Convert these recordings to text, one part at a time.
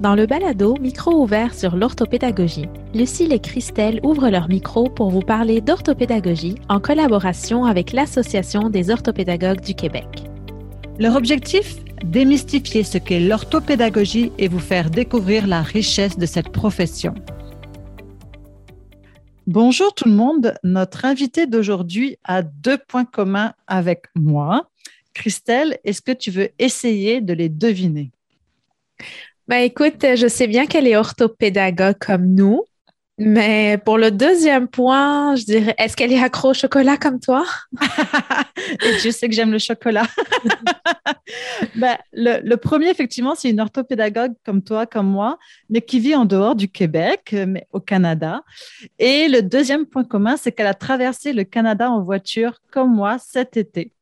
Dans le balado Micro ouvert sur l'orthopédagogie, Lucille et Christelle ouvrent leur micro pour vous parler d'orthopédagogie en collaboration avec l'Association des orthopédagogues du Québec. Leur objectif Démystifier ce qu'est l'orthopédagogie et vous faire découvrir la richesse de cette profession. Bonjour tout le monde. Notre invité d'aujourd'hui a deux points communs avec moi. Christelle, est-ce que tu veux essayer de les deviner? Ben écoute, je sais bien qu'elle est orthopédagogue comme nous, mais pour le deuxième point, je dirais, est-ce qu'elle est accro au chocolat comme toi? Et je sais que j'aime le chocolat. ben, le, premier, effectivement, c'est une orthopédagogue comme toi, comme moi, mais qui vit en dehors du Québec, mais au Canada. Et le deuxième point commun, c'est qu'elle a traversé le Canada en voiture comme moi cet été.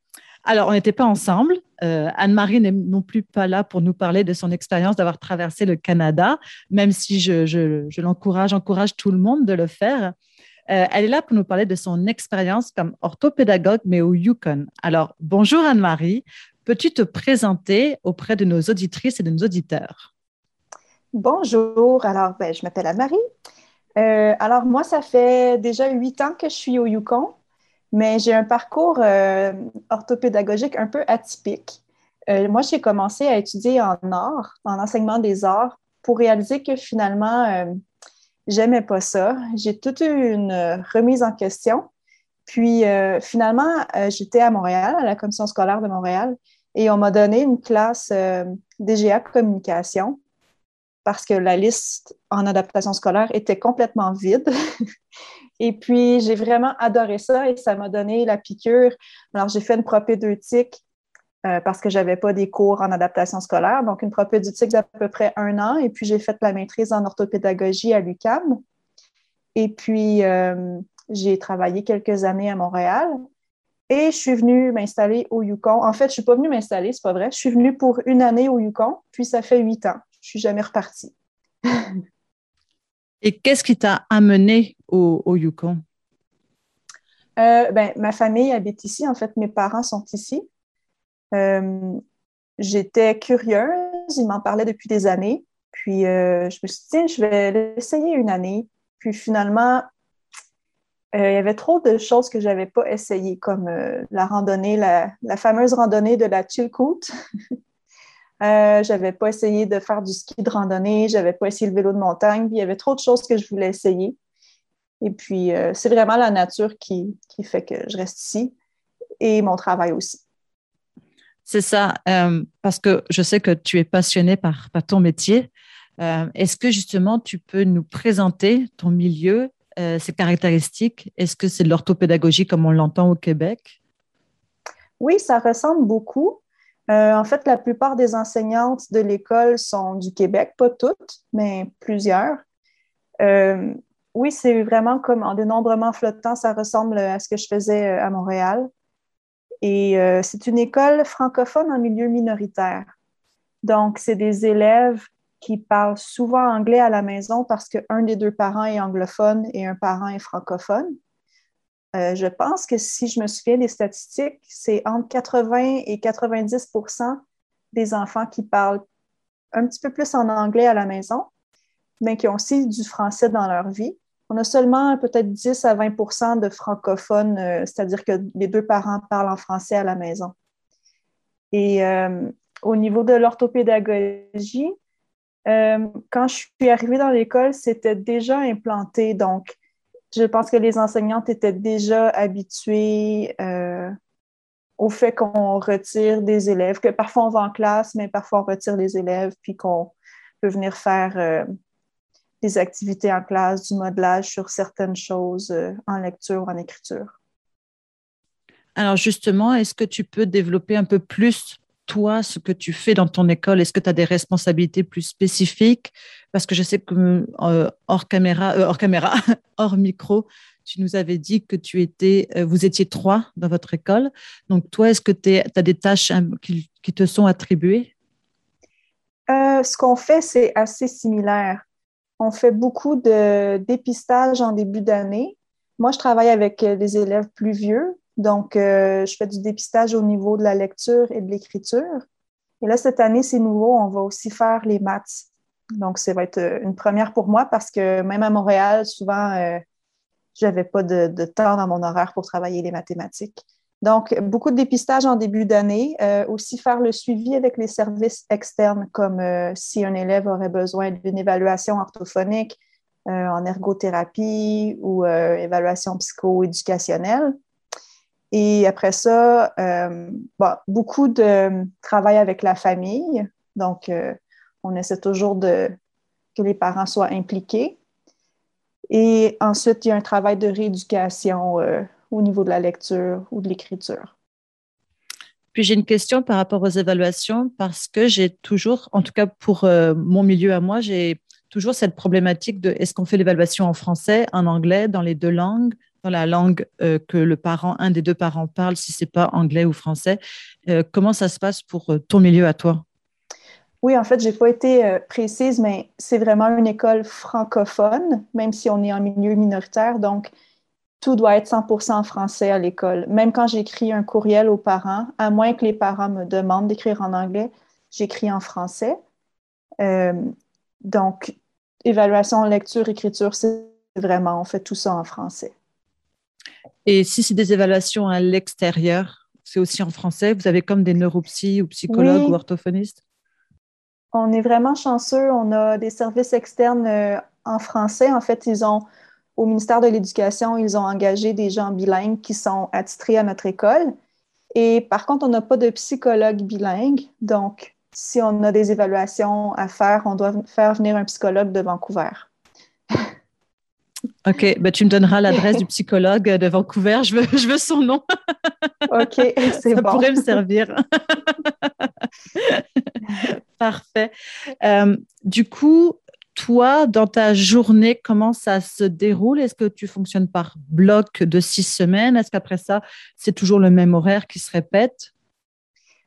Alors, on n'était pas ensemble. Euh, Anne-Marie n'est non plus pas là pour nous parler de son expérience d'avoir traversé le Canada, même si je, l'encourage, encourage tout le monde de le faire. Euh, elle est là pour nous parler de son expérience comme orthopédagogue, mais au Yukon. Alors, bonjour Anne-Marie. Peux-tu te présenter auprès de nos auditrices et de nos auditeurs? Bonjour. Alors, ben, je m'appelle Anne-Marie. Euh, alors, moi, ça fait déjà huit ans que je suis au Yukon mais j'ai un parcours euh, orthopédagogique un peu atypique. Euh, moi, j'ai commencé à étudier en art, en enseignement des arts, pour réaliser que finalement, euh, j'aimais pas ça. J'ai toute une remise en question. Puis finalement, j'étais à Montréal, à la commission scolaire de Montréal, et on m'a donné une classe DGA communication parce que la liste en adaptation scolaire était complètement vide. Et puis, j'ai vraiment adoré ça et ça m'a donné la piqûre. Alors, j'ai fait une propédeutique euh, parce que je n'avais pas des cours en adaptation scolaire, donc une propédeutique d'à peu près un an. Et puis, j'ai fait la maîtrise en orthopédagogie à l'UCAM. Et puis, euh, j'ai travaillé quelques années à Montréal. Et je suis venue m'installer au Yukon. En fait, je ne suis pas venue m'installer, c'est pas vrai. Je suis venue pour une année au Yukon, puis ça fait huit ans. Je ne suis jamais repartie. Et qu'est-ce qui t'a amené au, Yukon? Euh, ben, ma famille habite ici. En fait, mes parents sont ici. Euh, j'étais curieuse. Ils m'en parlaient depuis des années. Puis, euh, je me suis dit, je vais l'essayer une année. Puis, finalement, il y avait trop de choses que je n'avais pas essayées, comme la randonnée, la, fameuse randonnée de la Chilkoot. Euh, j'avais pas essayé de faire du ski de randonnée, j'avais pas essayé le vélo de montagne, il y avait trop de choses que je voulais essayer. Et puis, euh, c'est vraiment la nature qui, fait que je reste ici et mon travail aussi. C'est ça, euh, parce que je sais que tu es passionné par, ton métier. Est-ce que justement tu peux nous présenter ton milieu, ses caractéristiques? Est-ce que c'est de l'orthopédagogie comme on l'entend au Québec? Oui, ça ressemble beaucoup. Euh, en fait, la plupart des enseignantes de l'école sont du Québec, pas toutes, mais plusieurs. Euh, oui, c'est vraiment comme en dénombrement flottant, ça ressemble à ce que je faisais euh, à Montréal. Et c'est une école francophone en milieu minoritaire. Donc, c'est des élèves qui parlent souvent anglais à la maison parce qu'un des deux parents est anglophone et un parent est francophone. Euh, je pense que si je me souviens des statistiques, c'est entre 80 et 90% des enfants qui parlent un petit peu plus en anglais à la maison, mais qui ont aussi du français dans leur vie. On a seulement peut-être 10 à 20% de francophones, euh, c'est-à-dire que les deux parents parlent en français à la maison. Et euh, au niveau de l'orthopédagogie, quand je suis arrivée dans l'école, c'était déjà implanté. Donc, je pense que les enseignantes étaient déjà habituées euh, au fait qu'on retire des élèves, que parfois on va en classe, mais parfois on retire les élèves, puis qu'on peut venir faire euh, des activités en classe, du modelage sur certaines choses euh, en lecture ou en écriture. Alors justement, est-ce que tu peux développer un peu plus toi, ce que tu fais dans ton école? Est-ce que tu as des responsabilités plus spécifiques? Parce que je sais que euh, hors caméra, euh, hors caméra, hors micro, tu nous avais dit que tu étais, euh, vous étiez trois dans votre école. Donc toi, est-ce que tu as des tâches hein, qui, te sont attribuées? Ce qu'on fait, c'est assez similaire. On fait beaucoup de dépistage en début d'année. Moi, je travaille avec des élèves plus vieux, donc, euh, je fais du dépistage au niveau de la lecture et de l'écriture. Et là, cette année, c'est nouveau, on va aussi faire les maths. Donc, ça va être une première pour moi parce que même à Montréal, souvent, je n'avais pas de, temps dans mon horaire pour travailler les mathématiques. Donc, beaucoup de dépistage en début d'année. aussi faire le suivi avec les services externes, comme si un élève aurait besoin d'une évaluation orthophonique, euh, en ergothérapie ou euh, évaluation psycho-éducationnelle. Et après ça, euh, beaucoup de travail avec la famille. Donc, on essaie toujours de, que les parents soient impliqués. Et ensuite, il y a un travail de rééducation au niveau de la lecture ou de l'écriture. Puis j'ai une question par rapport aux évaluations parce que j'ai toujours, en tout cas pour mon milieu à moi, j'ai toujours cette problématique de est-ce qu'on fait l'évaluation en français, en anglais, dans les deux langues, dans la langue euh, que le parent, un des deux parents parle, si c'est pas anglais ou français. Euh, comment ça se passe pour euh, ton milieu à toi? Oui, en fait, j'ai pas été précise, mais c'est vraiment une école francophone, même si on est en milieu minoritaire. Donc, tout doit être 100% en français à l'école. Même quand j'écris un courriel aux parents, à moins que les parents me demandent d'écrire en anglais, j'écris en français. donc, évaluation, lecture, écriture, c'est vraiment, on fait tout ça en français. Et si c'est des évaluations à l'extérieur, c'est aussi en français? Vous avez comme des neuropsies ou psychologues ou orthophonistes? On est vraiment chanceux. On a des services externes euh, en français. En fait, ils ont, au ministère de l'Éducation, ils ont engagé des gens bilingues qui sont attitrés à notre école. Et par contre, on n'a pas de psychologue bilingue. Donc, si on a des évaluations à faire, on doit faire venir un psychologue de Vancouver. OK, ben, tu me donneras l'adresse du psychologue de Vancouver. Je veux, je veux son nom. OK, c'est bon. Ça pourrait me servir. Parfait. Euh, du coup, toi, dans ta journée, comment ça se déroule? Est-ce que tu fonctionnes par bloc de six semaines? Est-ce qu'après ça, c'est toujours le même horaire qui se répète?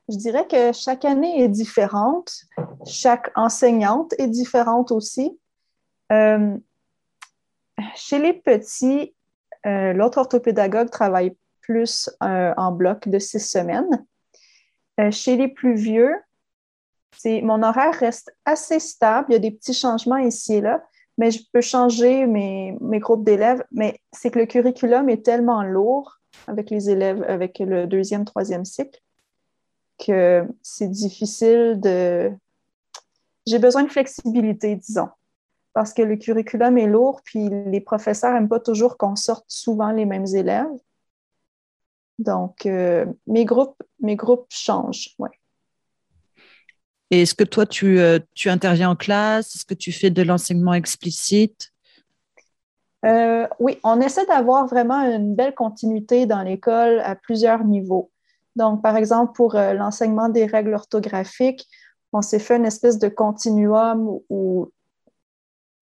Je dirais que chaque année est différente. Chaque enseignante est différente aussi. Euh, chez les petits, euh, l'autre orthopédagogue travaille plus euh, en bloc de six semaines. chez les plus vieux, mon horaire reste assez stable. Il y a des petits changements ici et là, mais je peux changer mes, groupes d'élèves. Mais c'est que le curriculum est tellement lourd avec les élèves, avec le deuxième, troisième cycle, que c'est difficile de... J'ai besoin de flexibilité, disons, parce que le curriculum est lourd, puis les professeurs n'aiment pas toujours qu'on sorte souvent les mêmes élèves. Donc, euh, mes, groupes, mes groupes changent. Et est-ce que toi, tu, euh, tu, interviens en classe? Est-ce que tu fais de l'enseignement explicite? Euh, oui, on essaie d'avoir vraiment une belle continuité dans l'école à plusieurs niveaux. Donc, par exemple, pour euh, l'enseignement des règles orthographiques, on s'est fait une espèce de continuum où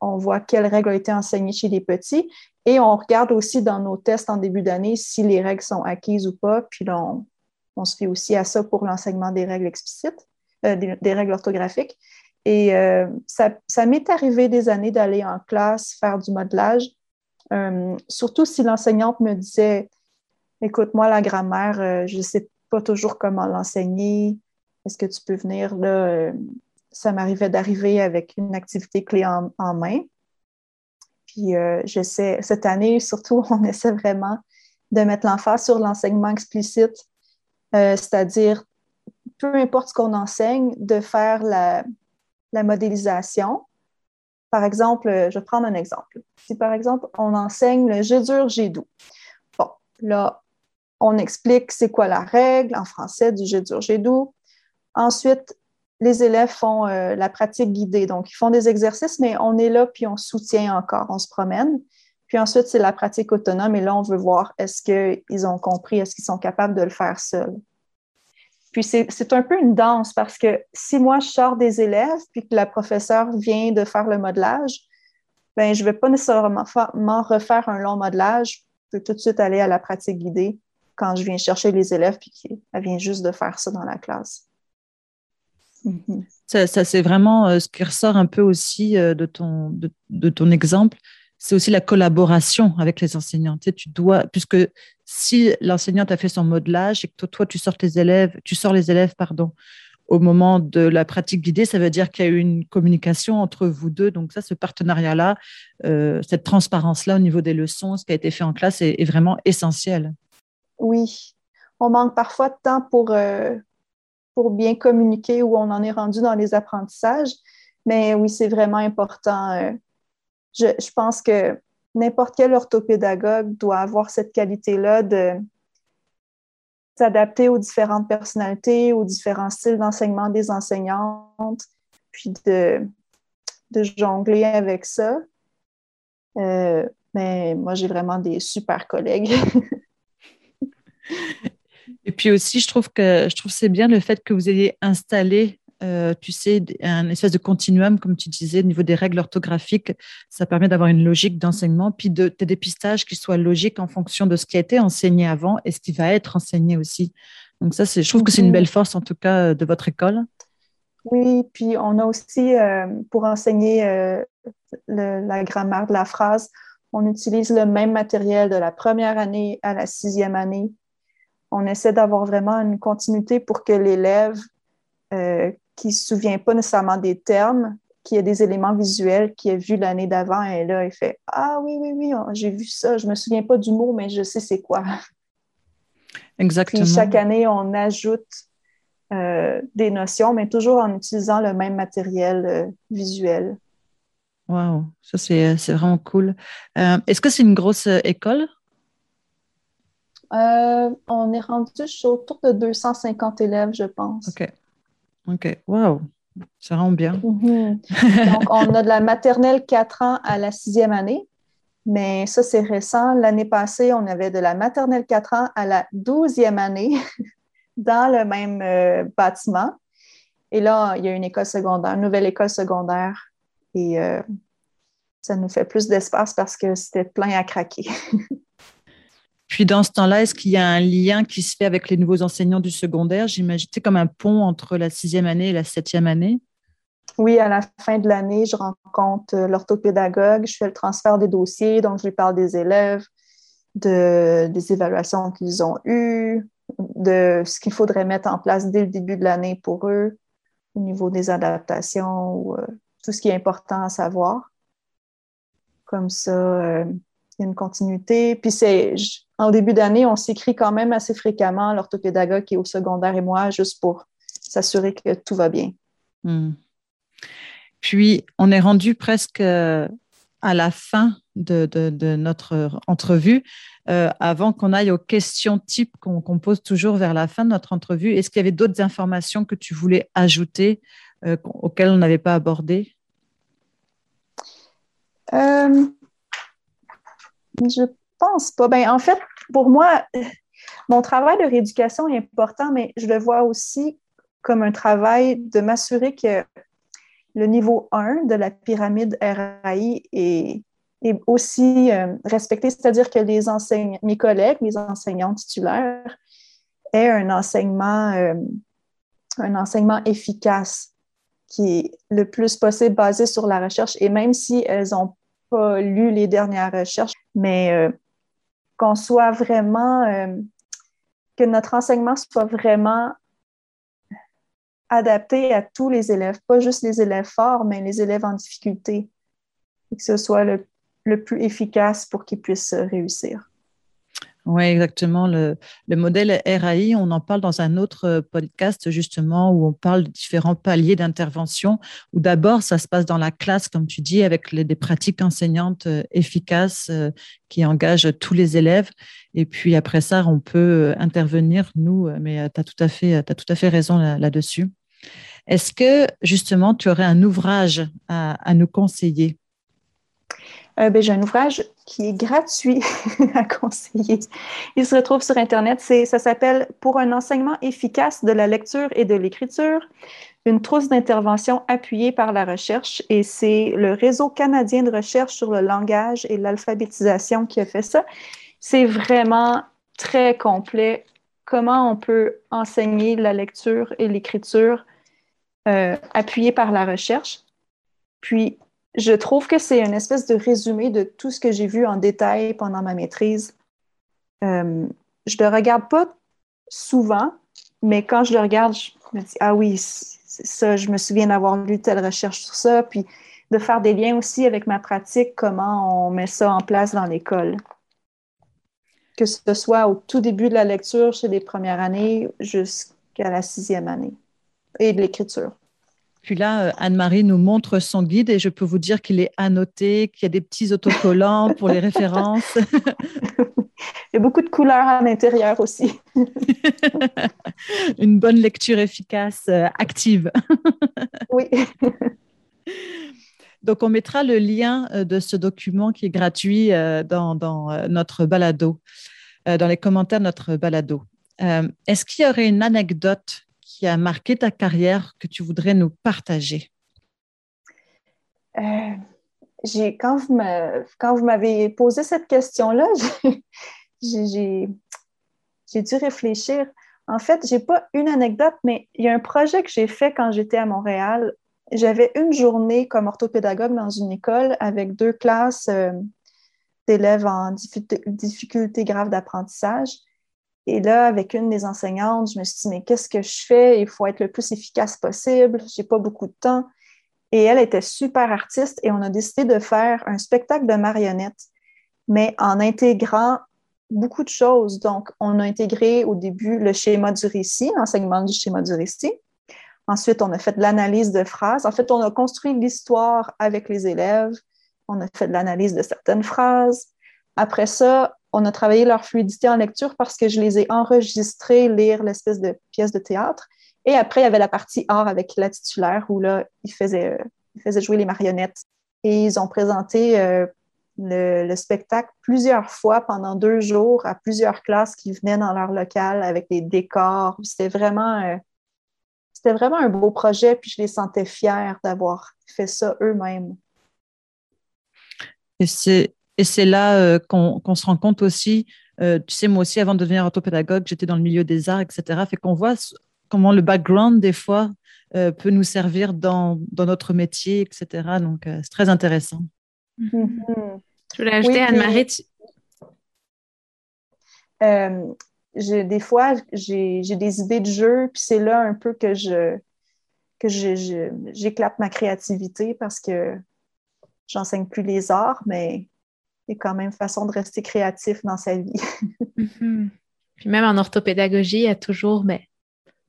on voit quelles règles ont été enseignées chez les petits et on regarde aussi dans nos tests en début d'année si les règles sont acquises ou pas. Puis là, on, se fait aussi à ça pour l'enseignement des règles explicites, euh, des, règles orthographiques. Et euh, ça, m'est arrivé des années d'aller en classe faire du modelage, surtout si l'enseignante me disait Écoute, moi, la grammaire, je ne sais pas toujours comment l'enseigner. Est-ce que tu peux venir là? Euh, ça m'arrivait d'arriver avec une activité clé en, main. Puis euh, j'essaie, cette année, surtout, on essaie vraiment de mettre l'emphase sur l'enseignement explicite, euh, c'est-à-dire, peu importe ce qu'on enseigne, de faire la, modélisation. Par exemple, je vais prendre un exemple. Si par exemple, on enseigne le jeu dur, j'ai doux. Bon, là, on explique c'est quoi la règle en français du jet dur, jet doux. Ensuite, les élèves font euh, la pratique guidée. Donc, ils font des exercices, mais on est là puis on soutient encore, on se promène. Puis ensuite, c'est la pratique autonome et là, on veut voir est-ce qu'ils ont compris, est-ce qu'ils sont capables de le faire seuls. Puis c'est un peu une danse parce que si moi, je sors des élèves puis que la professeure vient de faire le modelage, ben, je vais pas nécessairement refaire un long modelage. Je peux tout de suite aller à la pratique guidée quand je viens chercher les élèves, puis qu'elle vient juste de faire ça dans la classe. Mhm. Ça, c'est vraiment euh, ce qui ressort un peu aussi euh, de, ton, de, ton exemple, c'est aussi la collaboration avec les enseignants. Tu, tu dois, puisque si l'enseignante a fait son modelage et que toi, tu sors les élèves, tu sors les élèves, pardon, au moment de la pratique guidée, ça veut dire qu'il y a eu une communication entre vous deux. Donc ça, ce partenariat-là, euh, cette transparence-là au niveau des leçons, ce qui a été fait en classe est, vraiment essentiel. Oui, on manque parfois de temps pour, euh, pour bien communiquer où on en est rendu dans les apprentissages, mais oui, c'est vraiment important. Euh, je, pense que n'importe quel orthopédagogue doit avoir cette qualité-là de s'adapter aux différentes personnalités, aux différents styles d'enseignement des enseignantes, puis de, jongler avec ça. Euh, mais moi, j'ai vraiment des super collègues. Et puis aussi, je trouve que c'est bien le fait que vous ayez installé euh, tu sais, un espèce de continuum, comme tu disais, au niveau des règles orthographiques. Ça permet d'avoir une logique d'enseignement, puis de, des dépistages qui soient logiques en fonction de ce qui a été enseigné avant et ce qui va être enseigné aussi. Donc ça, je trouve que c'est une belle force, en tout cas, de votre école. Oui, puis on a aussi, euh, pour enseigner euh, la grammaire de la phrase, on utilise le même matériel de la première année à la sixième année. On essaie d'avoir vraiment une continuité pour que l'élève qui ne se souvient pas nécessairement des termes, qui a des éléments visuels, qui a vu l'année d'avant, et là, il fait Ah oui, oui, oui, j'ai vu ça, je ne me souviens pas du mot, mais je sais c'est quoi. Exactement. Puis chaque année, on ajoute euh, des notions, mais toujours en utilisant le même matériel euh, visuel. Wow, ça c'est vraiment cool. Euh, est-ce que c'est une grosse école? on est rendu autour de 250 élèves, je pense. OK. OK. Wow. Ça rend bien. Donc, on a de la maternelle 4 ans à la sixième année, mais ça, c'est récent. L'année passée, on avait de la maternelle 4 ans à la douzième année dans le même euh, bâtiment. Et là, il y a une école secondaire, une nouvelle école secondaire. Et euh, ça nous fait plus d'espace parce que c'était plein à craquer. Puis dans ce temps-là, est-ce qu'il y a un lien qui se fait avec les nouveaux enseignants du secondaire? J'imagine c'est comme un pont entre la sixième année et la septième année. Oui, à la fin de l'année, je rencontre euh, l'orthopédagogue, je fais le transfert des dossiers, donc je lui parle des élèves, de, des évaluations qu'ils ont eues, de ce qu'il faudrait mettre en place dès le début de l'année pour eux, au niveau des adaptations, ou, euh, tout ce qui est important à savoir. Comme ça, euh, il y a une continuité. Puis c'est en début d'année, on s'écrit quand même assez fréquemment, l'orthopédagogue qui est au secondaire et moi, juste pour s'assurer que tout va bien. Hmm. Puis, on est rendu presque euh, à la fin de, notre entrevue. Euh, avant qu'on aille aux questions types qu'on pose toujours vers la fin de notre entrevue, est-ce qu'il y avait d'autres informations que tu voulais ajouter euh, auxquelles on n'avait pas abordé? Je pas? Ben, en fait, pour moi, mon travail de rééducation est important, mais je le vois aussi comme un travail de m'assurer que le niveau 1 de la pyramide RAI est, est aussi euh, respecté, c'est-à-dire que les mes collègues, mes enseignants titulaires, aient un enseignement, euh, un enseignement efficace qui est le plus possible basé sur la recherche. Et même si elles n'ont pas lu les dernières recherches, mais euh, qu'on soit vraiment, euh, que notre enseignement soit vraiment adapté à tous les élèves, pas juste les élèves forts, mais les élèves en difficulté, et que ce soit le plus efficace pour qu'ils puissent réussir. Oui, exactement. Le, modèle RAI, on en parle dans un autre euh, podcast justement où on parle de différents paliers d'intervention, où d'abord ça se passe dans la classe, comme tu dis, avec des pratiques enseignantes euh, efficaces euh, qui engagent tous les élèves. Et puis après ça, on peut intervenir, nous, mais tu as, tout à fait, as tout à fait raison là-dessus. Est-ce que justement tu aurais un ouvrage à nous conseiller? Euh, ben, j'ai un ouvrage qui est gratuit à conseiller. Il se retrouve sur Internet. Ça s'appelle Pour un enseignement efficace de la lecture et de l'écriture, une trousse d'intervention appuyée par la recherche. Et c'est le Réseau canadien de recherche sur le langage et l'alphabétisation qui a fait ça. C'est vraiment très complet. Comment on peut enseigner la lecture et l'écriture euh, appuyée par la recherche. Puis, je trouve que c'est une espèce de résumé de tout ce que j'ai vu en détail pendant ma maîtrise. Euh, je ne le regarde pas souvent, mais quand je le regarde, me dis, ah oui, ça, je me souviens d'avoir lu telle recherche sur ça, puis de faire des liens aussi avec ma pratique, comment on met ça en place dans l'école. Que ce soit au tout début de la lecture chez les premières années jusqu'à la sixième année et de l'écriture. Puis là, euh, Anne-Marie nous montre son guide et je peux vous dire qu'il est annoté, qu'il y a des petits autocollants pour les références. Il y a beaucoup de couleurs à l'intérieur aussi. Une bonne lecture efficace, euh, active. oui. Donc, on mettra le lien euh, de ce document qui est gratuit dans, dans notre balado, dans les commentaires de notre balado. Est-ce qu'il y aurait une anecdote qui a marqué ta carrière que tu voudrais nous partager? Euh, quand vous m'avez posé cette question-là, j'ai dû réfléchir. En fait, je n'ai pas une anecdote, mais il y a un projet que j'ai fait quand j'étais à Montréal. J'avais une journée comme orthopédagogue dans une école avec deux classes euh, d'élèves en difficulté grave d'apprentissage. Et là, avec une des enseignantes, je me suis dit, mais qu'est-ce que je fais? Il faut être le plus efficace possible. J'ai pas beaucoup de temps. Et elle était super artiste et on a décidé de faire un spectacle de marionnettes, mais en intégrant beaucoup de choses. Donc, on a intégré au début le schéma du récit, l'enseignement du schéma du récit. Ensuite, on a fait de l'analyse de phrases. En fait, on a construit l'histoire avec les élèves. On a fait de l'analyse de certaines phrases. Après ça, on a travaillé leur fluidité en lecture parce que je les ai enregistrés lire l'espèce de pièce de théâtre. Et après, il y avait la partie art avec la titulaire où là, ils faisaient, jouer les marionnettes. Et ils ont présenté euh, le, spectacle plusieurs fois pendant deux jours à plusieurs classes qui venaient dans leur local avec des décors. C'était vraiment, euh, c'était vraiment un beau projet, puis je les sentais fiers d'avoir fait ça eux-mêmes. C'est et c'est là euh, qu'on se rend compte aussi, euh, tu sais, moi aussi, avant de devenir orthopédagogue, j'étais dans le milieu des arts, etc. Fait qu'on voit comment le background, des fois, euh, peut nous servir dans, dans, notre métier, etc. Donc, c'est très intéressant. Mm-hmm. Je voulais ajouter, Anne-Marie. des fois, j'ai des idées de jeu, puis c'est là un peu que je que j'éclate ma créativité parce que j'enseigne plus les arts, mais c'est quand même façon de rester créatif dans sa vie. Mhm. Puis même en orthopédagogie, il y a toujours, mais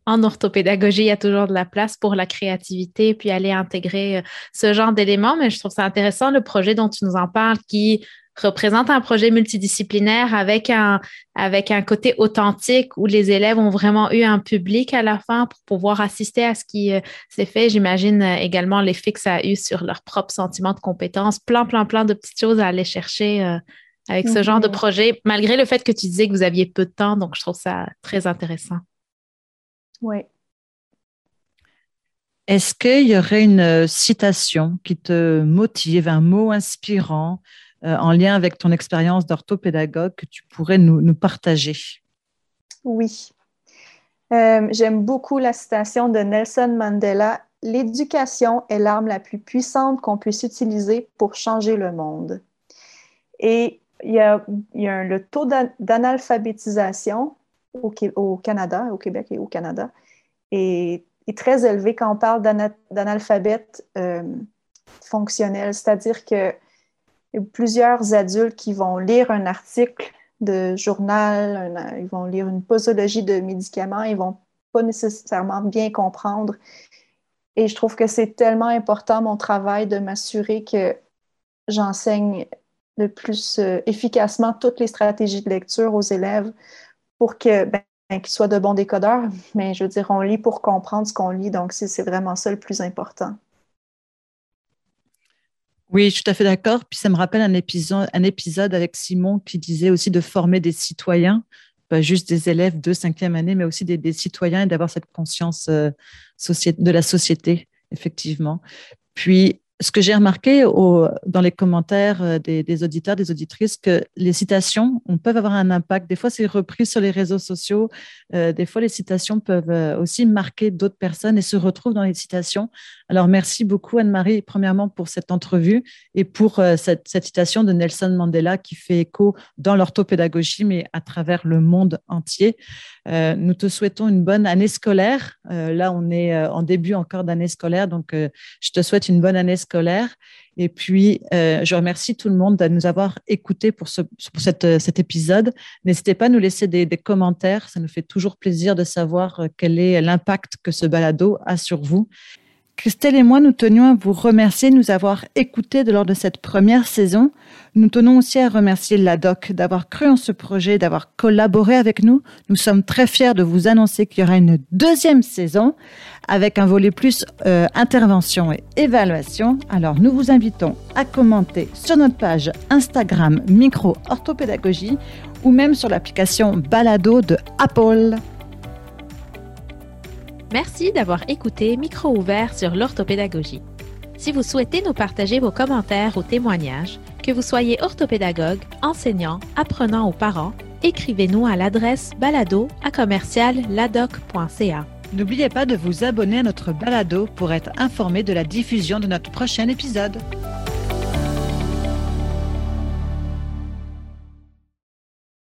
en orthopédagogie, il y a toujours de la place pour la créativité, puis aller intégrer euh, ce genre d'éléments. Mais je trouve ça intéressant, le projet dont tu nous en parles, qui représente un projet multidisciplinaire avec un, avec un côté authentique où les élèves ont vraiment eu un public à la fin pour pouvoir assister à ce qui euh, s'est fait. J'imagine euh, également l'effet que ça a eu sur leur propre sentiment de compétence. Plein, plein, plein de petites choses à aller chercher euh, avec ce genre de mhm. projet, malgré le fait que tu disais que vous aviez peu de temps. Donc, je trouve ça très intéressant. Oui. Est-ce qu'il y aurait une citation qui te motive, un mot inspirant euh, en lien avec ton expérience d'orthopédagogue que tu pourrais nous, partager? Oui. Euh, j'aime beaucoup la citation de Nelson Mandela. L'éducation est l'arme la plus puissante qu'on puisse utiliser pour changer le monde. Et il y a, le taux d'analphabétisation au, Canada, au Québec et au Canada, est, très élevé quand on parle d'analphabète euh, fonctionnel, c'est-à-dire que plusieurs adultes qui vont lire un article de journal, ils vont lire une posologie de médicaments, ils vont pas nécessairement bien comprendre. Et je trouve que c'est tellement important, mon travail, de m'assurer que j'enseigne le plus euh, efficacement toutes les stratégies de lecture aux élèves pour que ben, qu'ils soient de bons décodeurs. Mais je veux dire, on lit pour comprendre ce qu'on lit, donc c'est vraiment ça le plus important. Oui, je suis tout à fait d'accord. Puis ça me rappelle un épisode, un épisode avec Simon qui disait aussi de former des citoyens, pas juste des élèves de cinquième année, mais aussi des, citoyens et d'avoir cette conscience euh, de la société, effectivement. Puis ce que j'ai remarqué dans les commentaires euh, des, auditeurs, des auditrices, que les citations on, peuvent avoir un impact. Des fois, c'est repris sur les réseaux sociaux. Euh, des fois, les citations peuvent euh, aussi marquer d'autres personnes et se retrouvent dans les citations. Alors, merci beaucoup, Anne-Marie, premièrement, pour cette entrevue et pour cette, cette, citation de Nelson Mandela qui fait écho dans l'orthopédagogie, mais à travers le monde entier. Euh, nous te souhaitons une bonne année scolaire. Euh, là, on est en début encore d'année scolaire, donc je te souhaite une bonne année scolaire. Et puis, je remercie tout le monde de nous avoir écoutés pour, ce, pour cet épisode. N'hésitez pas à nous laisser des, des, commentaires. Ça nous fait toujours plaisir de savoir quel est l'impact que ce balado a sur vous. Christelle et moi, nous tenions à vous remercier de nous avoir écoutés lors de cette première saison. Nous tenons aussi à remercier l'ADOC d'avoir cru en ce projet, d'avoir collaboré avec nous. Nous sommes très fiers de vous annoncer qu'il y aura une deuxième saison avec un volet plus euh, intervention et évaluation. Alors, nous vous invitons à commenter sur notre page Instagram Micro Orthopédagogie ou même sur l'application Balado de Apple. Merci d'avoir écouté Micro ouvert sur l'orthopédagogie. Si vous souhaitez nous partager vos commentaires ou témoignages, que vous soyez orthopédagogue, enseignant, apprenant ou parent, écrivez-nous à l'adresse balado N'oubliez pas de vous abonner à notre balado pour être informé de la diffusion de notre prochain épisode.